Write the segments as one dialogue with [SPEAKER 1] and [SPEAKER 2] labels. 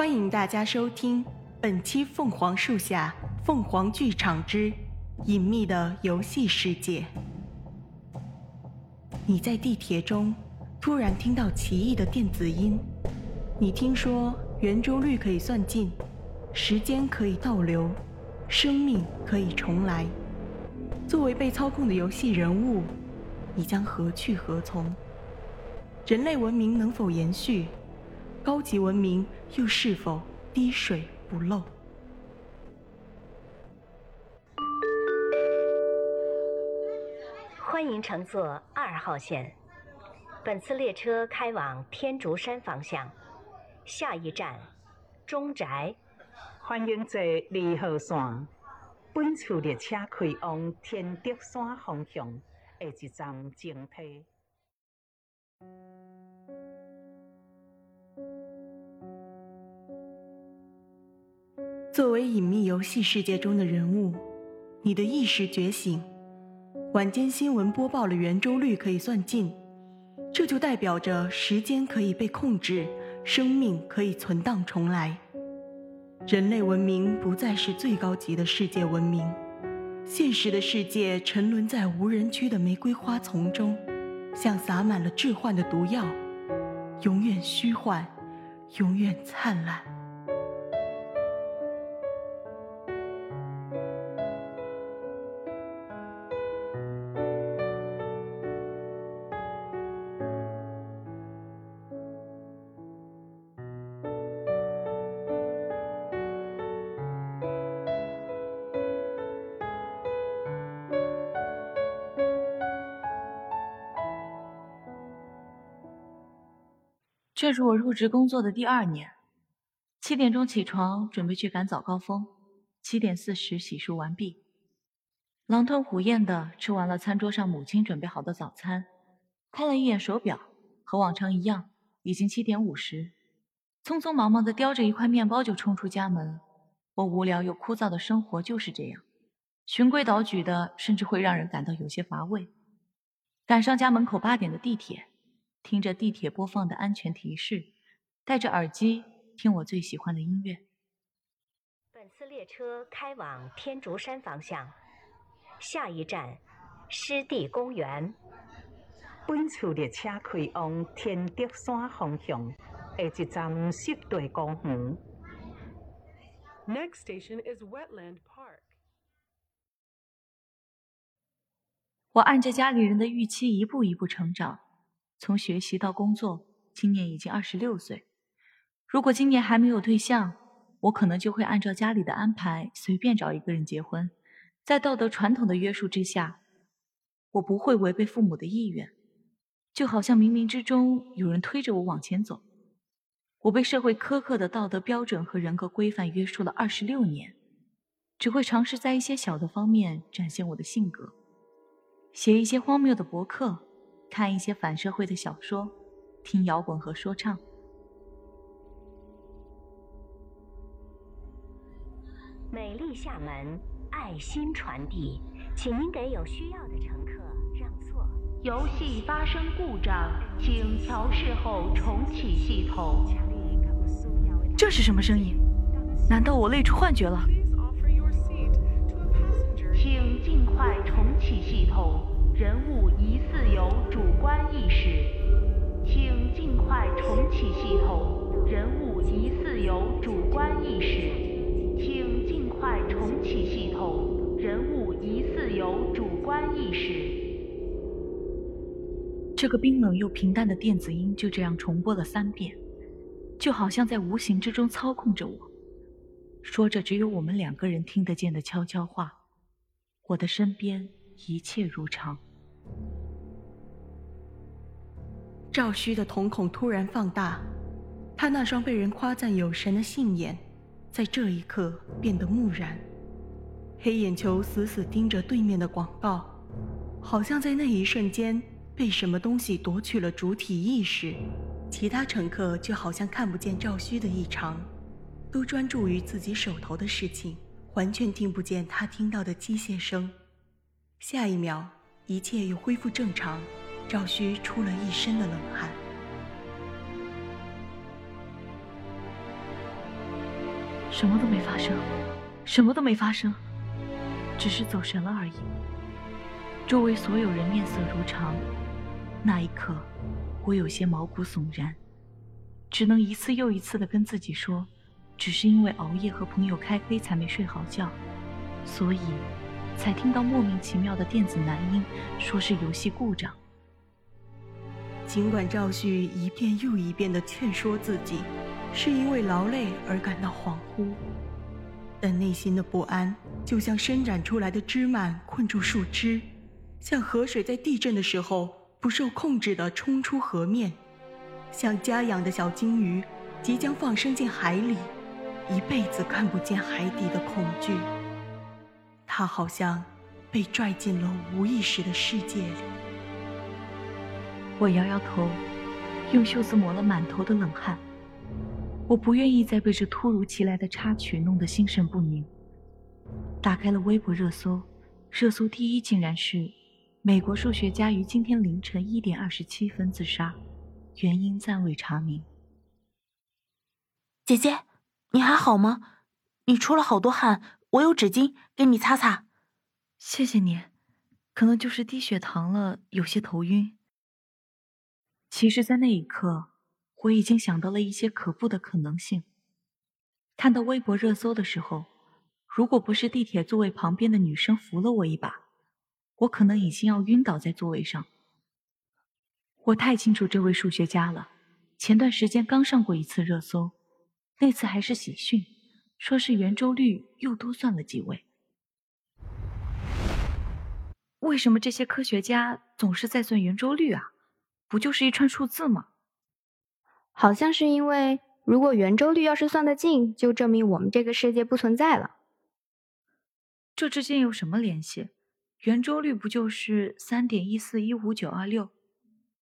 [SPEAKER 1] 欢迎大家收听本期《凤凰树下凤凰剧场之隐秘的游戏世界》。你在地铁中突然听到奇异的电子音，你听说圆周率可以算尽，时间可以倒流，生命可以重来。作为被操控的游戏人物，你将何去何从？人类文明能否延续？高级文明又是否滴水不漏？
[SPEAKER 2] 欢迎乘坐二号线，本次列车开往天竺山方向，下一站中宅。
[SPEAKER 3] 欢迎坐二号线，本次列车开往天竺山方向，下一站静梯。
[SPEAKER 1] 作为隐秘游戏世界中的人物，你的意识觉醒。晚间新闻播报了圆周率可以算尽，这就代表着时间可以被控制，生命可以存档重来。人类文明不再是最高级的世界文明，现实的世界沉沦在无人区的玫瑰花丛中，像洒满了致幻的毒药，永远虚幻，永远灿烂。
[SPEAKER 4] 这是我入职工作的第二年，七点钟起床，准备去赶早高峰。七点四十洗漱完毕，狼吞虎咽的吃完了餐桌上母亲准备好的早餐。看了一眼手表，和往常一样，已经七点五十。匆匆忙忙的叼着一块面包就冲出家门。我无聊又枯燥的生活就是这样，循规蹈矩的，甚至会让人感到有些乏味。赶上家门口八点的地铁。听着地铁播放的安全提示，戴着耳机听我最喜欢的音乐。
[SPEAKER 2] 本次列车开往天竺山方向，下一站湿地公园。
[SPEAKER 3] 本次列车开往天竺山方向，下一站湿地公园。
[SPEAKER 5] Next station is Wetland Park。
[SPEAKER 4] 我按着家里人的预期一步一步成长。从学习到工作，今年已经二十六岁。如果今年还没有对象，我可能就会按照家里的安排随便找一个人结婚。在道德传统的约束之下，我不会违背父母的意愿。就好像冥冥之中有人推着我往前走。我被社会苛刻的道德标准和人格规范约束了二十六年，只会尝试在一些小的方面展现我的性格，写一些荒谬的博客。看一些反社会的小说，听摇滚和说唱。
[SPEAKER 2] 美丽厦门，爱心传递，请您给有需要的乘客让座。
[SPEAKER 6] 游戏发生故障，请调试后重启系统。
[SPEAKER 4] 这是什么声音？难道我累出幻觉了？
[SPEAKER 6] 请尽快重启系统。人物疑似有主观意识，请尽快重启系统。人物疑似有主观意识，请尽快重启系统。人物疑似有主观意识。
[SPEAKER 4] 这个冰冷又平淡的电子音就这样重播了三遍，就好像在无形之中操控着我，说着只有我们两个人听得见的悄悄话。我的身边一切如常。
[SPEAKER 1] 赵虚的瞳孔突然放大，他那双被人夸赞有神的杏眼，在这一刻变得木然。黑眼球死死盯着对面的广告，好像在那一瞬间被什么东西夺取了主体意识。其他乘客就好像看不见赵虚的异常，都专注于自己手头的事情，完全听不见他听到的机械声。下一秒。一切又恢复正常，赵旭出了一身的冷汗。
[SPEAKER 4] 什么都没发生，什么都没发生，只是走神了而已。周围所有人面色如常，那一刻，我有些毛骨悚然，只能一次又一次的跟自己说，只是因为熬夜和朋友开黑才没睡好觉，所以才听到莫名其妙的电子男音，说是游戏故障。
[SPEAKER 1] 尽管赵旭一遍又一遍的劝说自己。是因为劳累而感到恍惚，但内心的不安就像伸展出来的枝蔓困住树枝，像河水在地震的时候不受控制地冲出河面，像家养的小金鱼即将放生进海里，一辈子看不见海底的恐惧。他好像被拽进了无意识的世界里。
[SPEAKER 4] 我摇摇头，用袖子抹了满头的冷汗。我不愿意再被这突如其来的插曲弄得心神不宁。打开了微博热搜，热搜第一竟然是“美国数学家于今天凌晨一点二十七分自杀，原因暂未查明”。
[SPEAKER 7] 姐姐，你还好吗？你出了好多汗，我有纸巾给你擦擦。
[SPEAKER 4] 谢谢你，可能就是低血糖了，有些头晕。其实，在那一刻。我已经想到了一些可怖的可能性。看到微博热搜的时候，如果不是地铁座位旁边的女生扶了我一把，我可能已经要晕倒在座位上。我太清楚这位数学家了，前段时间刚上过一次热搜，那次还是喜讯，说是圆周率又多算了几位。为什么这些科学家总是在算圆周率啊？不就是一串数字吗？
[SPEAKER 8] 好像是因为，如果圆周率要是算得近，就证明我们这个世界不存在了。
[SPEAKER 4] 这之间有什么联系？圆周率不就是三点一四一五九二六？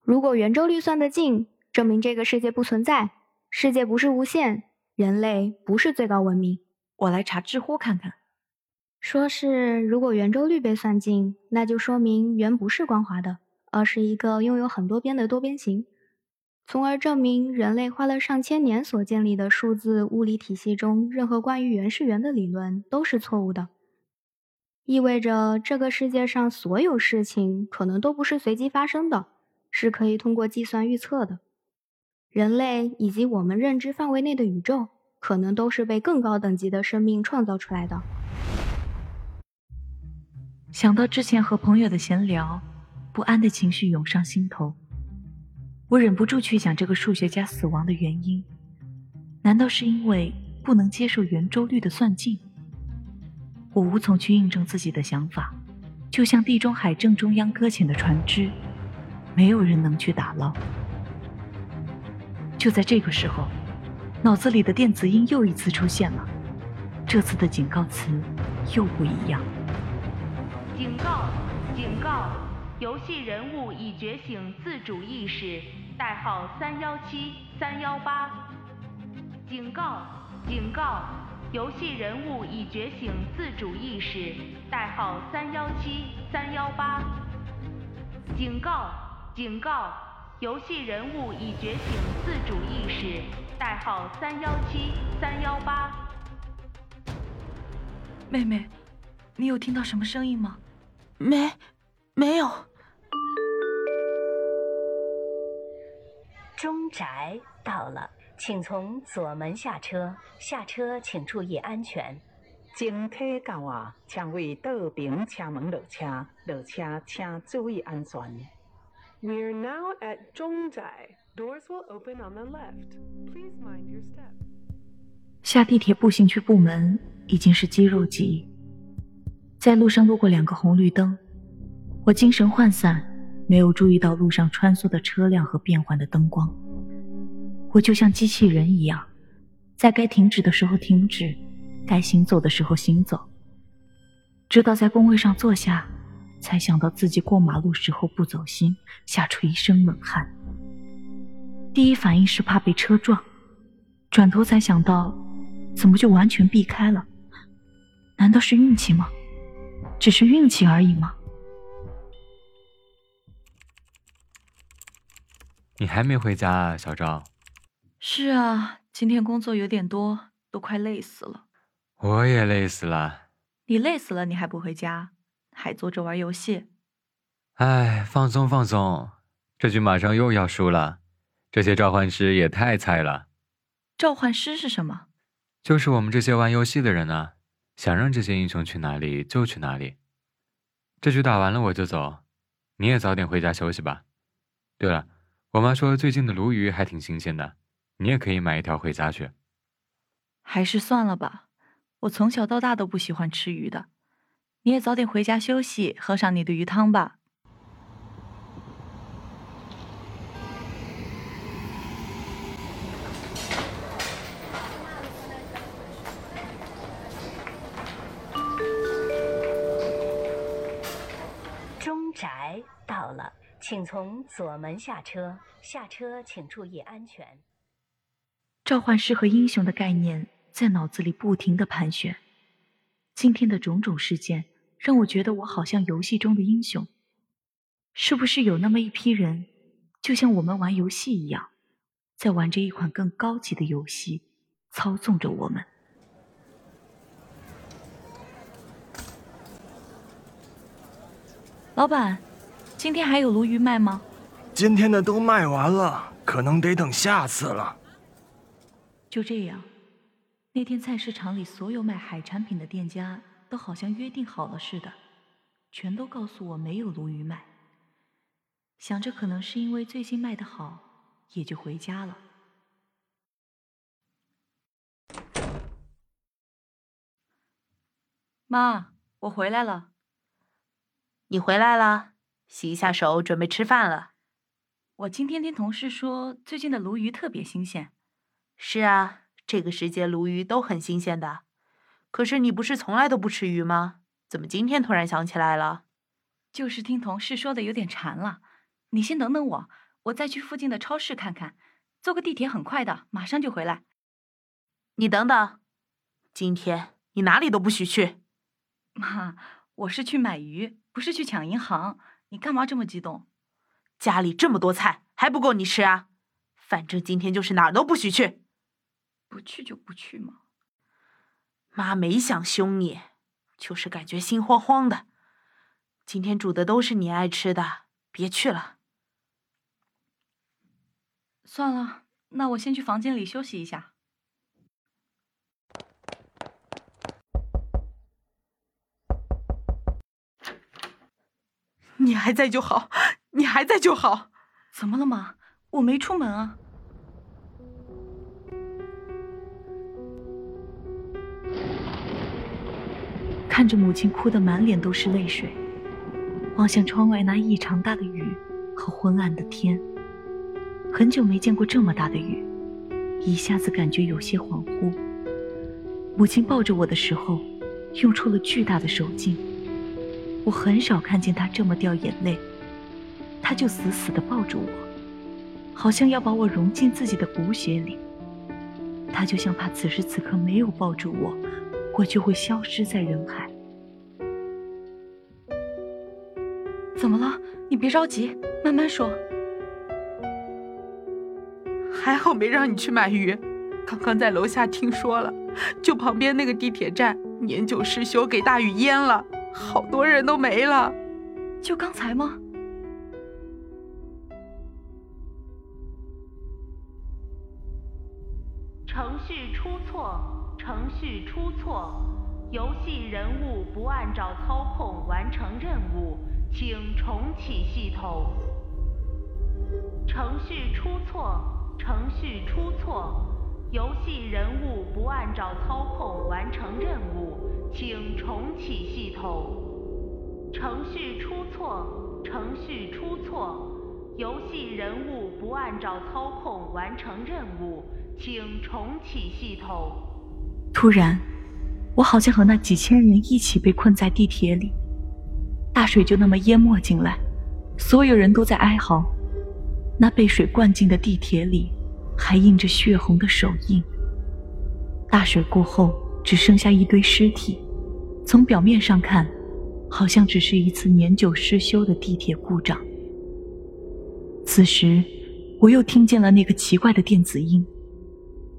[SPEAKER 8] 如果圆周率算得近，证明这个世界不存在，世界不是无限，人类不是最高文明。
[SPEAKER 4] 我来查知乎看看。
[SPEAKER 8] 说是如果圆周率被算尽，那就说明圆不是光滑的，而是一个拥有很多边的多边形。从而证明人类花了上千年所建立的数字物理体系中，任何关于圆是圆的理论都是错误的。意味着这个世界上所有事情可能都不是随机发生的，是可以通过计算预测的。人类以及我们认知范围内的宇宙，可能都是被更高等级的生命创造出来的。
[SPEAKER 4] 想到之前和朋友的闲聊，不安的情绪涌上心头。我忍不住去想这个数学家死亡的原因，难道是因为不能接受圆周率的算尽？我无从去印证自己的想法，就像地中海正中央搁浅的船只，没有人能去打捞。就在这个时候，脑子里的电子音又一次出现了，这次的警告词又不一样。
[SPEAKER 6] 警告！警告！游戏人物已觉醒自主意识。代号三幺七三幺八，警告！警告！游戏人物已觉醒自主意识。代号三幺七三幺八，警告！警告！游戏人物已觉醒自主意识。代号三幺七三幺八。
[SPEAKER 4] 妹妹，你有听到什么声音吗？
[SPEAKER 7] 没，没有。
[SPEAKER 2] 中宅到了，请从左门下车。下车请注意安全。
[SPEAKER 3] 整体到啊，请为道边车门落车，落车请注意安全。
[SPEAKER 5] We are now at 中宅，Doors will open on the left. Please mind your step.
[SPEAKER 4] 下地铁步行去部门已经是肌肉记忆。在路上路过两个红绿灯，我精神涣散。没有注意到路上穿梭的车辆和变换的灯光，我就像机器人一样，在该停止的时候停止，该行走的时候行走。直到在工位上坐下，才想到自己过马路时候不走心，吓出一身冷汗。第一反应是怕被车撞，转头才想到，怎么就完全避开了？难道是运气吗？只是运气而已吗？
[SPEAKER 9] 你还没回家啊，小赵？
[SPEAKER 4] 是啊，今天工作有点多，都快累死了。
[SPEAKER 9] 我也累死了。
[SPEAKER 4] 你累死了，你还不回家，还坐着玩游戏？
[SPEAKER 9] 哎，放松放松，这局马上又要输了。这些召唤师也太菜了。
[SPEAKER 4] 召唤师是什么？
[SPEAKER 9] 就是我们这些玩游戏的人呢。想让这些英雄去哪里就去哪里。这局打完了我就走，你也早点回家休息吧。对了，我妈说最近的鲈鱼还挺新鲜的，你也可以买一条回家去。
[SPEAKER 4] 还是算了吧，我从小到大都不喜欢吃鱼的。你也早点回家休息，喝上你的鱼汤吧。
[SPEAKER 2] 请从左门下车。下车请注意安全。
[SPEAKER 4] 召唤师和英雄的概念在脑子里不停的盘旋。今天的种种事件让我觉得我好像游戏中的英雄。是不是有那么一批人，就像我们玩游戏一样，在玩着一款更高级的游戏，操纵着我们？老板，今天还有鲈鱼卖吗？
[SPEAKER 10] 今天的都卖完了，可能得等下次了。
[SPEAKER 4] 就这样，那天菜市场里所有卖海产品的店家都好像约定好了似的，全都告诉我没有鲈鱼卖。想着可能是因为最近卖的好，也就回家了。妈，我回来了。
[SPEAKER 7] 你回来了，洗一下手，准备吃饭了。
[SPEAKER 4] 我今天听同事说，最近的鲈鱼特别新鲜。
[SPEAKER 7] 是啊，这个时节鲈鱼都很新鲜的。可是你不是从来都不吃鱼吗？怎么今天突然想起来了？
[SPEAKER 4] 就是听同事说的有点馋了。你先等等我，我再去附近的超市看看。坐个地铁很快的，马上就回来。
[SPEAKER 7] 你等等，今天你哪里都不许去。
[SPEAKER 4] 妈，我是去买鱼。不是去抢银行，你干嘛这么激动？
[SPEAKER 7] 家里这么多菜，还不够你吃啊？反正今天就是哪儿都不许去。
[SPEAKER 4] 不去就不去嘛。
[SPEAKER 7] 妈没想凶你，就是感觉心慌慌的。今天煮的都是你爱吃的，别去了。
[SPEAKER 4] 算了，那我先去房间里休息一下。
[SPEAKER 7] 你还在就好，你还在就好。
[SPEAKER 4] 怎么了妈？我没出门啊。看着母亲哭得满脸都是泪水，望向窗外那异常大的雨和昏暗的天。很久没见过这么大的雨，一下子感觉有些恍惚。母亲抱着我的时候，用出了巨大的手劲。我很少看见他这么掉眼泪，他就死死地抱住我，好像要把我融进自己的骨血里。他就像怕此时此刻没有抱住我，我就会消失在人海。怎么了？你别着急，慢慢说。
[SPEAKER 7] 还好没让你去买鱼，刚刚在楼下听说了，就旁边那个地铁站，年久失修，给大雨淹了。好多人都没了，
[SPEAKER 4] 就刚才吗？
[SPEAKER 6] 程序出错，程序出错，游戏人物不按照操控完成任务，请重启系统。程序出错，程序出错，游戏人物不按照操控完成任务。请重启系统。程序出错，程序出错，游戏人物不按照操控完成任务，请重启系统。
[SPEAKER 4] 突然，我好像和那几千人一起被困在地铁里，大水就那么淹没进来，所有人都在哀嚎。那被水灌进的地铁里，还印着血红的手印。大水过后。只剩下一堆尸体，从表面上看，好像只是一次年久失修的地铁故障。此时，我又听见了那个奇怪的电子音，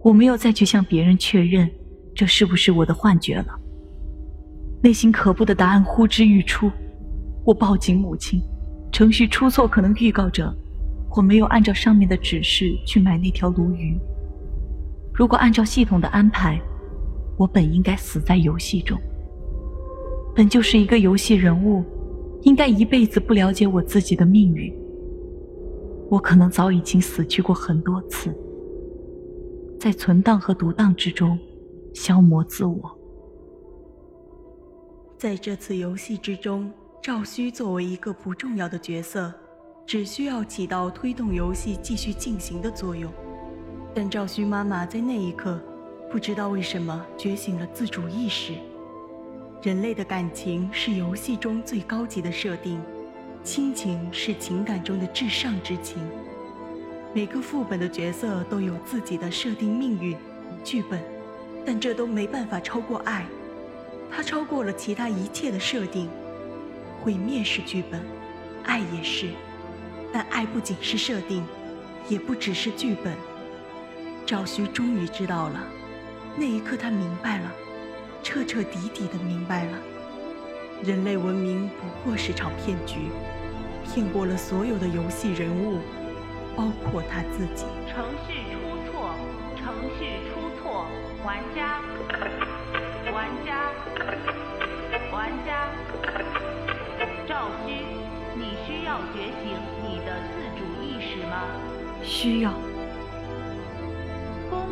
[SPEAKER 4] 我没有再去向别人确认这是不是我的幻觉了。内心可怖的答案呼之欲出，我报警母亲，程序出错可能预告着我没有按照上面的指示去买那条鲈鱼。如果按照系统的安排，我本应该死在游戏中。本就是一个游戏人物，应该一辈子不了解我自己的命运。我可能早已经死去过很多次，在存档和读档之中消磨自我。
[SPEAKER 1] 在这次游戏之中，赵虚作为一个不重要的角色，只需要起到推动游戏继续进行的作用。但赵虚妈妈在那一刻，不知道为什么觉醒了自主意识。人类的感情是游戏中最高级的设定，亲情是情感中的至上之情。每个副本的角色都有自己的设定命运、剧本，但这都没办法超过爱。它超过了其他一切的设定，毁灭是剧本，爱也是，但爱不仅是设定，也不只是剧本。赵徐终于知道了，那一刻他明白了，彻彻底底的明白了，人类文明不过是场骗局，骗过了所有的游戏人物，包括他自己。
[SPEAKER 6] 程序出错，程序出错，玩家。玩家，玩家，赵虚，你需要觉醒你的自主意识吗？
[SPEAKER 4] 需要。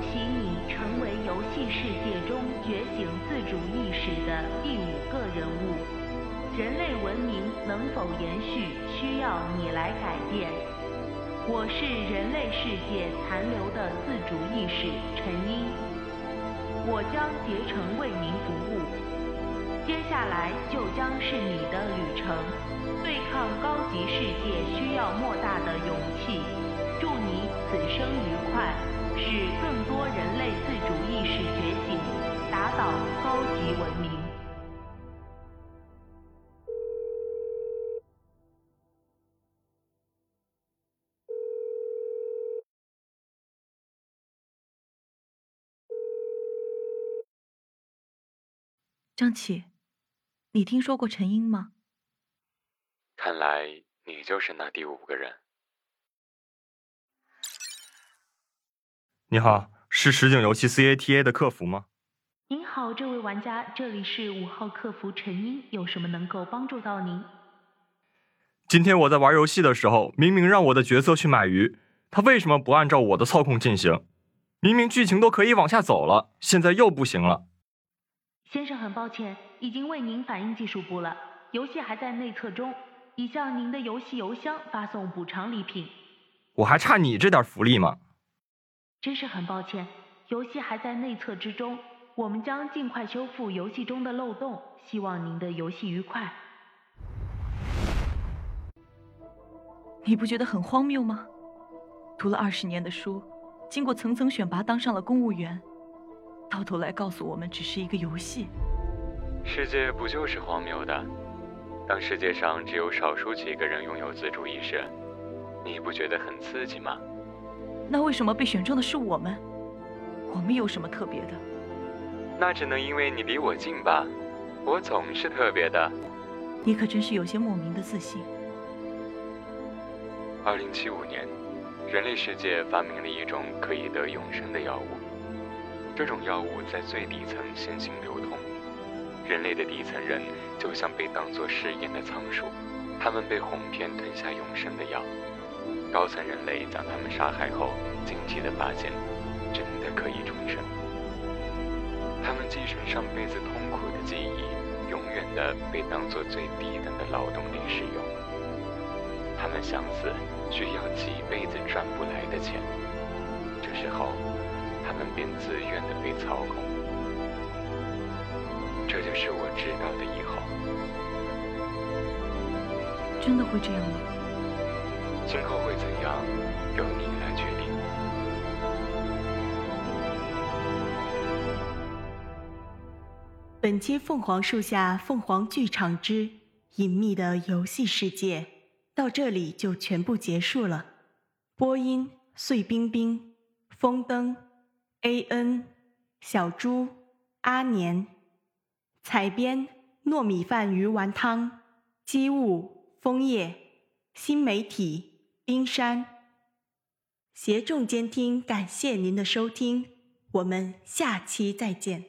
[SPEAKER 6] 恭喜你成为游戏世界中觉醒自主意识的第五个人物。人类文明能否延续，需要你来改变。我是人类世界残留的自主意识，陈英。我将竭诚为您服务，接下来就将是你的旅程。对抗高级世界需要莫大的勇气。祝你此生愉快，使更多人类自主意识觉醒，打倒高级文明。
[SPEAKER 4] 张琪，你听说过陈英吗？
[SPEAKER 9] 看来你就是那第五个人。
[SPEAKER 11] 你好，是实景游戏 CATA 的客服吗？
[SPEAKER 6] 您好，这位玩家，这里是五号客服陈英，有什么能够帮助到您？
[SPEAKER 11] 今天我在玩游戏的时候，明明让我的角色去买鱼，他为什么不按照我的操控进行？明明剧情都可以往下走了，现在又不行了。
[SPEAKER 6] 先生，很抱歉，已经为您反映技术部了。游戏还在内测中，已向您的游戏邮箱发送补偿礼品。
[SPEAKER 11] 我还差你这点福利吗？
[SPEAKER 6] 真是很抱歉，游戏还在内测之中，我们将尽快修复游戏中的漏洞。希望您的游戏愉快。
[SPEAKER 4] 你不觉得很荒谬吗？读了二十年的书，经过层层选拔，当上了公务员。到头来告诉我们，只是一个游戏。
[SPEAKER 9] 世界不就是荒谬的？当世界上只有少数几个人拥有自主意识，你不觉得很刺激吗？
[SPEAKER 4] 那为什么被选中的是我们？我们有什么特别的？
[SPEAKER 9] 那只能因为你离我近吧。我总是特别的。
[SPEAKER 4] 你可真是有些莫名的自信。
[SPEAKER 9] 二零七五年，人类世界发明了一种可以得永生的药物。这种药物在最底层先行流通，人类的底层人就像被当作试验的仓鼠，他们被哄骗吞下永生的药。高层人类将他们杀害后，惊奇地发现，真的可以重生。他们继承上辈子痛苦的记忆，永远的被当作最低等的劳动力使用。他们想死，需要几辈子赚不来的钱。这时候。他们便自愿的被操控，这就是我知道的以后。
[SPEAKER 4] 真的会这样吗？
[SPEAKER 9] 今后会怎样，由你来决定。
[SPEAKER 1] 本期《凤凰树下凤凰剧场之隐秘的游戏世界》到这里就全部结束了。播音：碎冰冰，风灯。A N、小猪、阿年。采编：糯米饭鱼丸汤。机务：枫叶。新媒体：冰山。协众监听，感谢您的收听，我们下期再见。